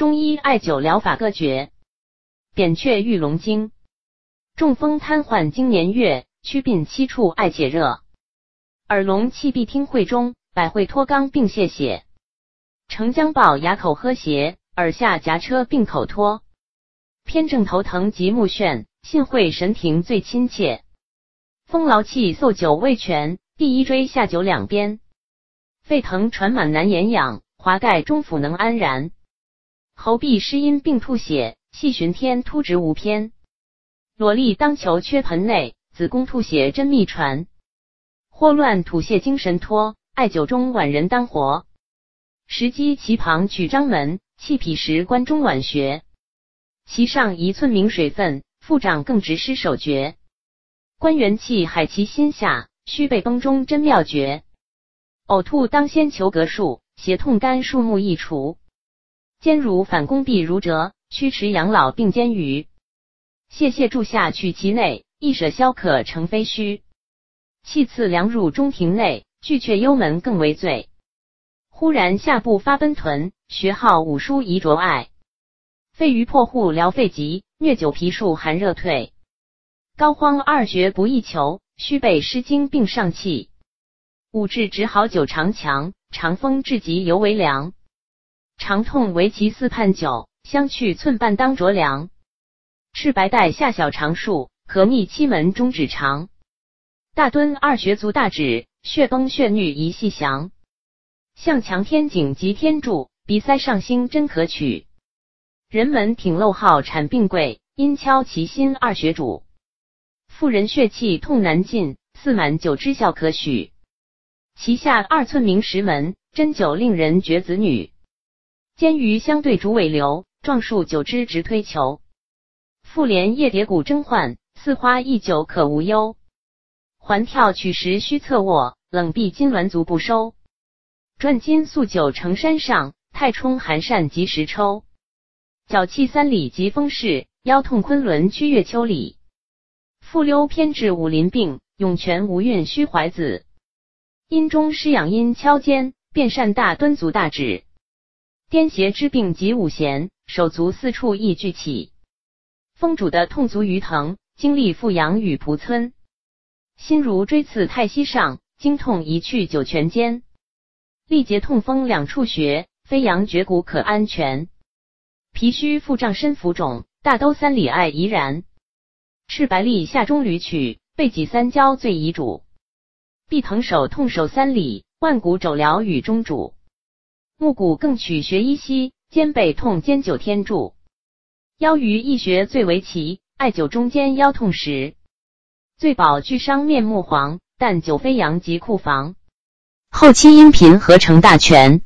中医艾灸疗法各诀：扁鹊玉龙经。中风瘫痪经年月，祛病七处艾解热。耳聋气闭听会中，百会脱肛并泄血。承浆暴哑口喝邪，耳下夹车并口脱。偏正头疼及目眩，信会神庭最亲切。风劳气嗽酒未全，第一椎下九两边。肺疼喘满难言养，滑盖中府能安然。喉痹湿阴并吐血，细循天突直无偏。裸力当求缺盆内，子宫吐血真秘传。霍乱吐泻精神脱，艾灸中脘人当活。时机其旁取章门，气痞时关中脘穴。其上一寸明水分，腹掌更直失手诀。关元气海其心下，虚背崩中真妙诀。呕吐当先求格数，胁痛肝数目易除。坚如反弓臂如折，曲池养老并肩鱼。泄泻柱下取其内，一舍消可成非虚。气次凉入中庭内，巨阙幽门更为醉。忽然下部发奔豚，学号五书宜着艾。肺俞破户疗肺疾，疟酒皮数寒热退。膏肓二绝不易求，须备湿经并上气。五志只好久长强，长风至极尤为凉。长痛为其四判九，相去寸半当着凉。赤白带下小肠数，合逆七门中指长。大敦二穴足大指，血崩血瘀一细详。向强天井及天柱，鼻塞上星真可取。人门挺漏号产病贵，阴敲其心二穴主。妇人血气痛难禁，四满九之效可许。其下二寸明石门，针灸令人绝子女。肩鱼相对主尾流，壮树九枝直推球。复连叶蝶骨争换，四花一酒可无忧。环跳取时须侧卧，冷闭金挛足不收。转筋素九成山上，太冲寒扇及时抽。脚气三里及风势，腰痛昆仑屈月秋里。复溜偏治武林病，涌泉无孕须怀子。阴中失养阴敲肩，便善大敦足大指。癫邪之病及五弦，手足四处易聚起。风主的痛足于疼，经历复阳与蒲村。心如锥刺太溪上，经痛一去九泉间。力竭痛风两处穴，飞扬绝骨可安全。脾虚腹胀身浮肿，大兜三里艾宜然。赤白痢下中履取，背脊三焦最宜主。臂疼手痛手三里，腕骨肘疗与中主。目骨更取学一溪，肩背痛兼九天柱，腰于一穴最为奇，艾灸中间腰痛时，最保具伤面目黄，但久飞扬及库房。后期音频合成大全。